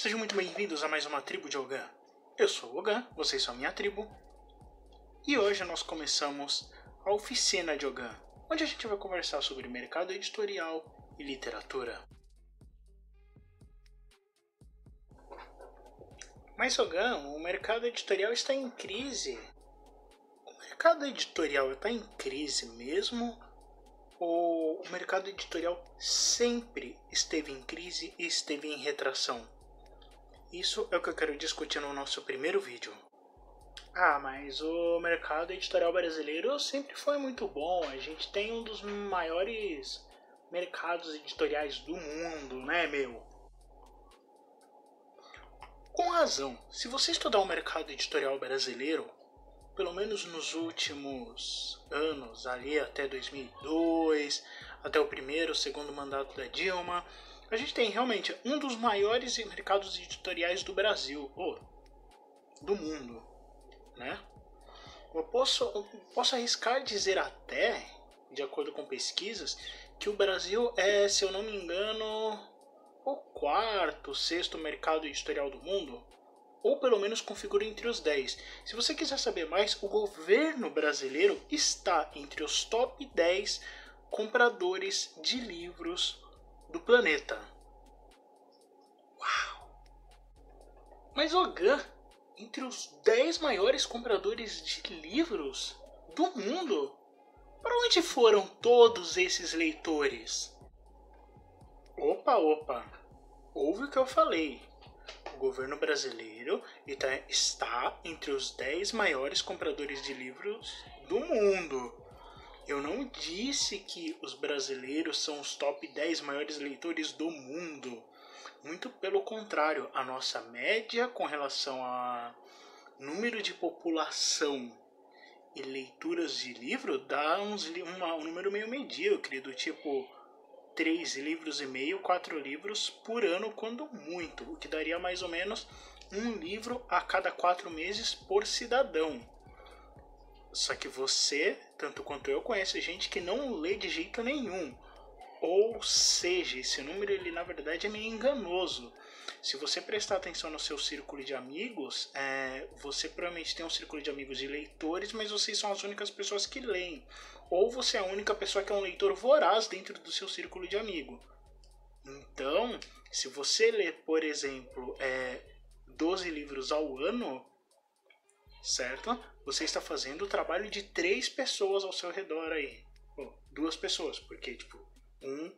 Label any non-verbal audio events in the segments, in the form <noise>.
Sejam muito bem-vindos a mais uma tribo de Ogan. Eu sou o Ogan, vocês são minha tribo. E hoje nós começamos a oficina de Ogan, onde a gente vai conversar sobre mercado editorial e literatura. Mas Ogan, o mercado editorial está em crise. O mercado editorial está em crise mesmo? Ou o mercado editorial sempre esteve em crise e esteve em retração? Isso é o que eu quero discutir no nosso primeiro vídeo. Ah, mas o mercado editorial brasileiro sempre foi muito bom. A gente tem um dos maiores mercados editoriais do mundo, né, meu? Com razão. Se você estudar o mercado editorial brasileiro, pelo menos nos últimos anos, ali até 2002, até o primeiro, segundo mandato da Dilma, a gente tem realmente um dos maiores mercados editoriais do Brasil, ou do mundo, né? Eu posso, eu posso arriscar dizer até, de acordo com pesquisas, que o Brasil é, se eu não me engano, o quarto, sexto mercado editorial do mundo, ou pelo menos configura entre os 10. Se você quiser saber mais, o governo brasileiro está entre os top 10 compradores de livros do planeta. Uau! Mas Ogan, entre os 10 maiores compradores de livros do mundo, para onde foram todos esses leitores? Opa, opa! Ouve o que eu falei. O governo brasileiro está entre os 10 maiores compradores de livros do mundo. Eu não disse que os brasileiros são os top 10 maiores leitores do mundo. Muito pelo contrário, a nossa média com relação a número de população e leituras de livro dá uns, uma, um número meio medíocre, do tipo 3 livros e meio, 4 livros por ano, quando muito, o que daria mais ou menos um livro a cada 4 meses por cidadão. Só que você, tanto quanto eu, conhece gente que não lê de jeito nenhum. Ou seja, esse número ele na verdade é meio enganoso. Se você prestar atenção no seu círculo de amigos, é, você provavelmente tem um círculo de amigos de leitores, mas vocês são as únicas pessoas que leem. Ou você é a única pessoa que é um leitor voraz dentro do seu círculo de amigo. Então, se você lê, por exemplo, é, 12 livros ao ano, certo? Você está fazendo o trabalho de três pessoas ao seu redor aí. Bom, duas pessoas, porque, tipo, um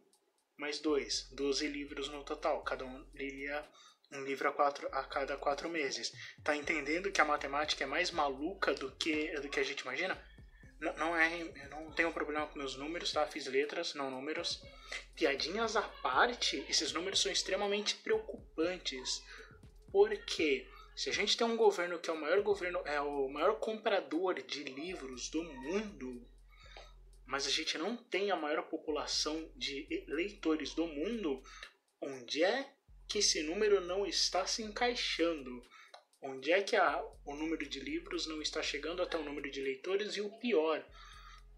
mais dois, 12 livros no total. Cada um leria um livro a, quatro, a cada quatro meses. Tá entendendo que a matemática é mais maluca do que, do que a gente imagina? Não, não é, eu não tenho problema com meus números, tá? Fiz letras, não números. Piadinhas à parte, esses números são extremamente preocupantes. Porque se a gente tem um governo que é o maior governo, é o maior comprador de livros do mundo, mas a gente não tem a maior população de leitores do mundo, onde é que esse número não está se encaixando? Onde é que a, o número de livros não está chegando até o número de leitores? E o pior,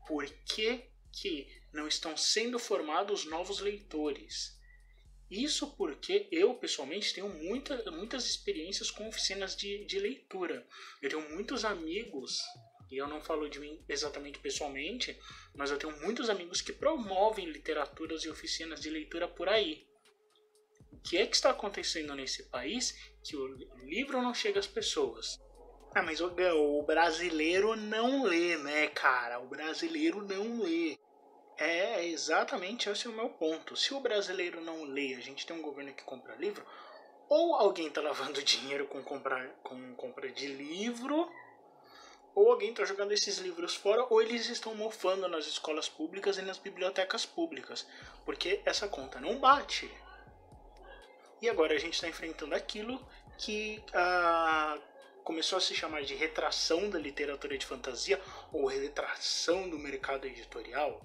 por que, que não estão sendo formados novos leitores? Isso porque eu, pessoalmente, tenho muita, muitas experiências com oficinas de, de leitura. Eu tenho muitos amigos, e eu não falo de mim exatamente pessoalmente, mas eu tenho muitos amigos que promovem literaturas e oficinas de leitura por aí. O que é que está acontecendo nesse país que o livro não chega às pessoas? Ah, mas o, o brasileiro não lê, né, cara? O brasileiro não lê. É exatamente esse é o meu ponto. Se o brasileiro não lê, a gente tem um governo que compra livro, ou alguém está lavando <laughs> dinheiro com compra, com compra de livro, ou alguém está jogando esses livros fora, ou eles estão mofando nas escolas públicas e nas bibliotecas públicas, porque essa conta não bate. E agora a gente está enfrentando aquilo que ah, começou a se chamar de retração da literatura de fantasia ou retração do mercado editorial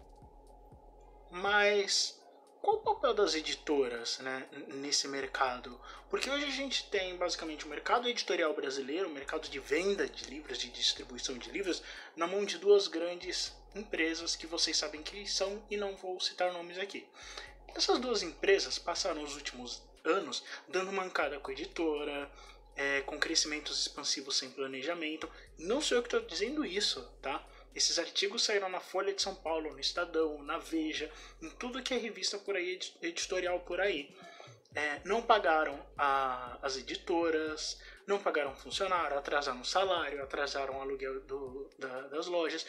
mas qual o papel das editoras né, nesse mercado? Porque hoje a gente tem basicamente o mercado editorial brasileiro, o mercado de venda de livros, de distribuição de livros, na mão de duas grandes empresas que vocês sabem que são e não vou citar nomes aqui. Essas duas empresas passaram os últimos anos dando mancada com a editora, é, com crescimentos expansivos sem planejamento. Não sou eu que estou dizendo isso, tá? Esses artigos saíram na Folha de São Paulo, no Estadão, na Veja, em tudo que é revista por aí, editorial por aí. É, não pagaram a, as editoras, não pagaram funcionário, atrasaram o salário, atrasaram o aluguel do, da, das lojas.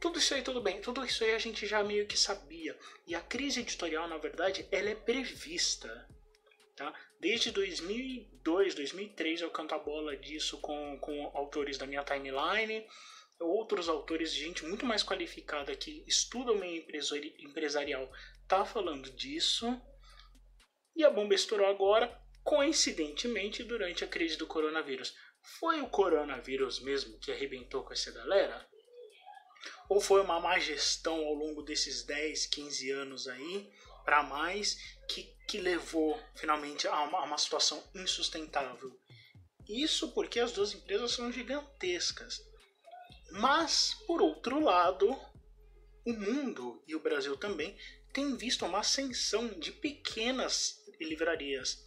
Tudo isso aí, tudo bem, tudo isso aí a gente já meio que sabia. E a crise editorial, na verdade, ela é prevista. Tá? Desde 2002, 2003 eu canto a bola disso com, com autores da minha timeline, outros autores, gente muito mais qualificada que estuda o meio empresarial, tá falando disso. E a bomba estourou agora, coincidentemente, durante a crise do coronavírus. Foi o coronavírus mesmo que arrebentou com essa galera? Ou foi uma má gestão ao longo desses 10, 15 anos aí, para mais, que, que levou finalmente a uma, a uma situação insustentável? Isso porque as duas empresas são gigantescas. Mas, por outro lado, o mundo e o Brasil também têm visto uma ascensão de pequenas livrarias.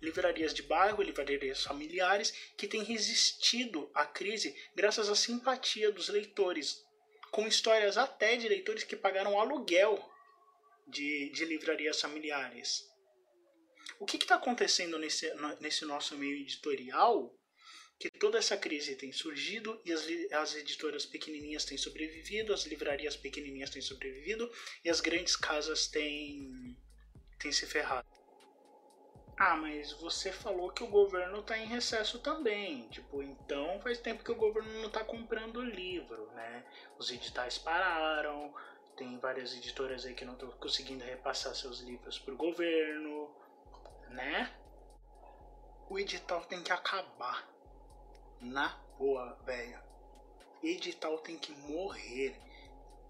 Livrarias de bairro, livrarias familiares, que têm resistido à crise graças à simpatia dos leitores, com histórias até de leitores que pagaram aluguel de, de livrarias familiares. O que está acontecendo nesse, nesse nosso meio editorial que toda essa crise tem surgido e as, as editoras pequenininhas têm sobrevivido, as livrarias pequenininhas têm sobrevivido e as grandes casas têm, têm se ferrado. Ah, mas você falou que o governo está em recesso também. Tipo, então faz tempo que o governo não está comprando livro, né? Os editais pararam, tem várias editoras aí que não estão conseguindo repassar seus livros para o governo, né? O edital tem que acabar na boa, velho. Edital tem que morrer.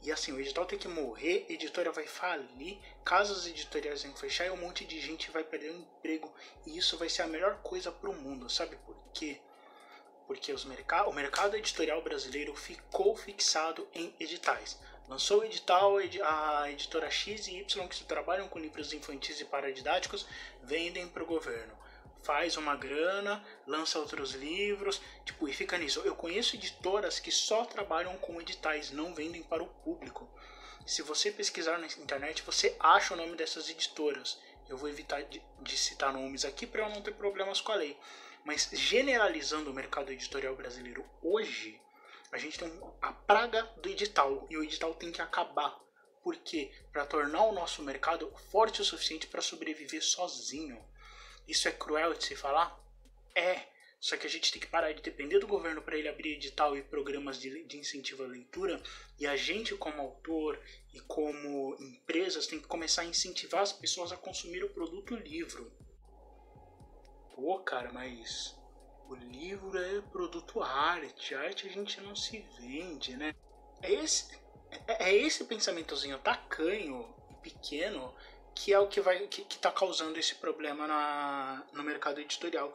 E assim, o edital tem que morrer, editora vai falir, casas editoriais vão fechar e um monte de gente vai perder o emprego. E isso vai ser a melhor coisa pro mundo, sabe por quê? Porque os merc o mercado editorial brasileiro ficou fixado em editais. Lançou o edital, a editora X e Y que trabalham com livros infantis e paradidáticos vendem para o governo faz uma grana, lança outros livros, tipo, e fica nisso. Eu conheço editoras que só trabalham com editais, não vendem para o público. Se você pesquisar na internet, você acha o nome dessas editoras. Eu vou evitar de, de citar nomes aqui para eu não ter problemas com a lei. Mas generalizando o mercado editorial brasileiro hoje, a gente tem a praga do edital e o edital tem que acabar. Por quê? Para tornar o nosso mercado forte o suficiente para sobreviver sozinho. Isso é cruel de se falar? É. Só que a gente tem que parar de depender do governo para ele abrir edital e programas de, de incentivo à leitura. E a gente, como autor e como empresas, tem que começar a incentivar as pessoas a consumir o produto livro. Pô, cara, mas o livro é produto arte. Arte a gente não se vende, né? É esse, é, é esse pensamentozinho tacanho e pequeno que é o que vai que, que tá causando esse problema na, no mercado editorial.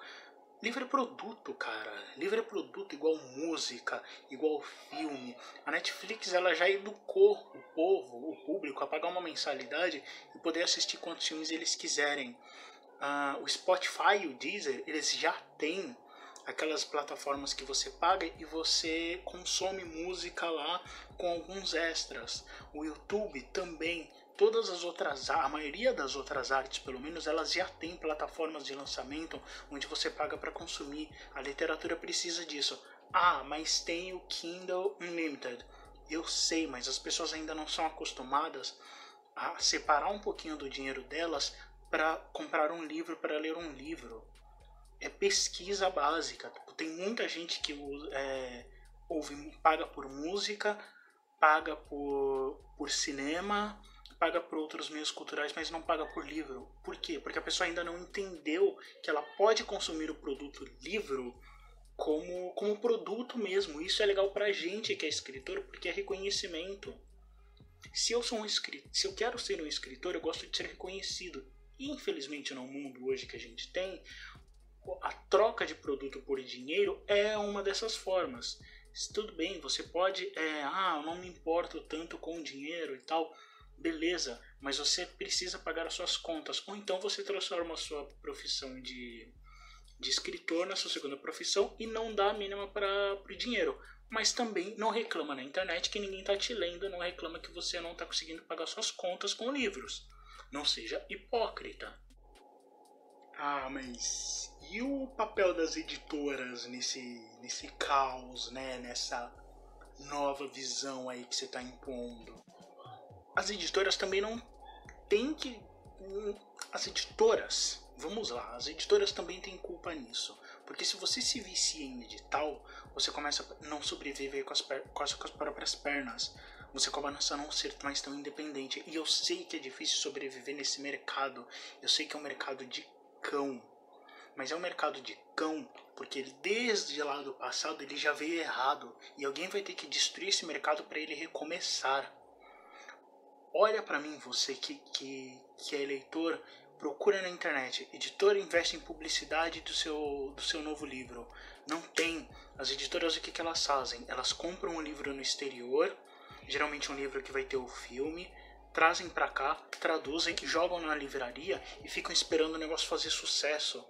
Livre produto, cara. Livre produto igual música, igual filme. A Netflix ela já educou o povo, o público, a pagar uma mensalidade e poder assistir quantos filmes eles quiserem. Uh, o Spotify e o Deezer, eles já têm aquelas plataformas que você paga e você consome música lá com alguns extras. O YouTube também todas as outras, a maioria das outras artes, pelo menos, elas já têm plataformas de lançamento onde você paga para consumir. A literatura precisa disso. Ah, mas tem o Kindle Unlimited. Eu sei, mas as pessoas ainda não são acostumadas a separar um pouquinho do dinheiro delas para comprar um livro, para ler um livro. É pesquisa básica. Tem muita gente que é, ouve, paga por música, paga por, por cinema, paga por outros meios culturais, mas não paga por livro. Por quê? Porque a pessoa ainda não entendeu que ela pode consumir o produto livro como, como produto mesmo. Isso é legal pra gente que é escritor, porque é reconhecimento. Se eu sou um escritor, se eu quero ser um escritor, eu gosto de ser reconhecido. E infelizmente no mundo hoje que a gente tem, a troca de produto por dinheiro é uma dessas formas. Tudo bem, você pode, é, ah, eu não me importo tanto com dinheiro e tal beleza, mas você precisa pagar as suas contas. Ou então você transforma a sua profissão de, de escritor na sua segunda profissão e não dá a mínima para o dinheiro. Mas também não reclama na internet que ninguém está te lendo, não reclama que você não está conseguindo pagar suas contas com livros. Não seja hipócrita. Ah, mas e o papel das editoras nesse, nesse caos, né? Nessa nova visão aí que você está impondo? As editoras também não têm que. As editoras, vamos lá, as editoras também têm culpa nisso. Porque se você se vicia em edital, você começa a não sobreviver com as, quase com as próprias pernas. Você começa a não ser mais tão independente. E eu sei que é difícil sobreviver nesse mercado. Eu sei que é um mercado de cão. Mas é um mercado de cão porque desde lá do passado ele já veio errado. E alguém vai ter que destruir esse mercado para ele recomeçar. Olha para mim, você que, que, que é eleitor, procura na internet. Editora investe em publicidade do seu, do seu novo livro. Não tem. As editoras, o que, que elas fazem? Elas compram um livro no exterior, geralmente um livro que vai ter o filme, trazem para cá, traduzem, jogam na livraria e ficam esperando o negócio fazer sucesso.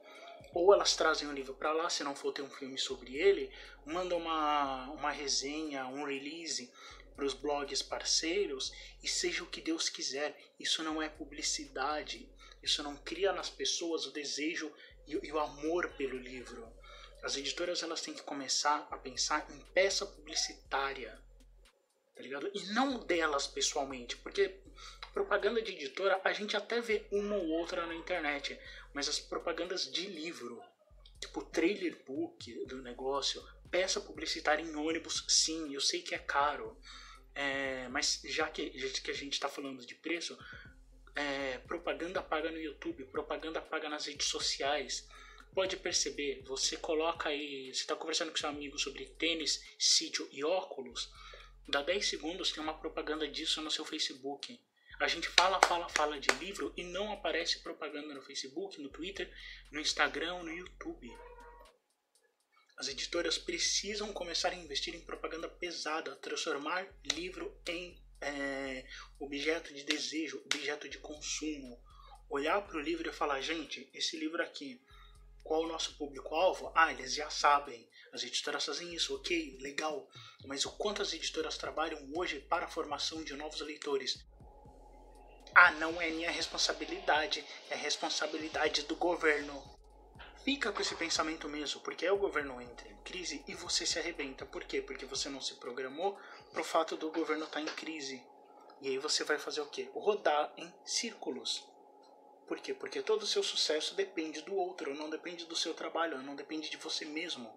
Ou elas trazem o livro para lá, se não for ter um filme sobre ele, mandam uma, uma resenha, um release para os blogs parceiros e seja o que Deus quiser. Isso não é publicidade. Isso não cria nas pessoas o desejo e, o amor pelo livro. As editoras elas têm que começar a pensar em peça publicitária, tá ligado? E não delas pessoalmente, porque propaganda de editora a gente até vê uma ou outra na internet, mas as propagandas de livro, tipo trailer book do negócio, peça publicitária em ônibus, sim, eu sei que é caro, é, mas já que, que a gente está falando de preço, é, propaganda paga no YouTube, propaganda paga nas redes sociais. Pode perceber, você coloca aí, você está conversando com seu amigo sobre tênis, sítio e óculos, dá 10 segundos tem uma propaganda disso no seu Facebook. A gente fala, fala, fala de livro e não aparece propaganda no Facebook, no Twitter, no Instagram, no YouTube. As editoras precisam começar a investir em propaganda pesada, transformar livro em é, objeto de desejo, objeto de consumo. Olhar para o livro e falar, gente, esse livro aqui, qual o nosso público-alvo? Ah, eles já sabem. As editoras fazem isso, ok, legal. Mas o quanto as editoras trabalham hoje para a formação de novos leitores? Ah, não é minha responsabilidade, é responsabilidade do governo. Fica com esse pensamento mesmo, porque aí o governo entra em crise e você se arrebenta. Por quê? Porque você não se programou para o fato do governo estar tá em crise. E aí você vai fazer o quê? Rodar em círculos. Por quê? Porque todo o seu sucesso depende do outro, não depende do seu trabalho, não depende de você mesmo.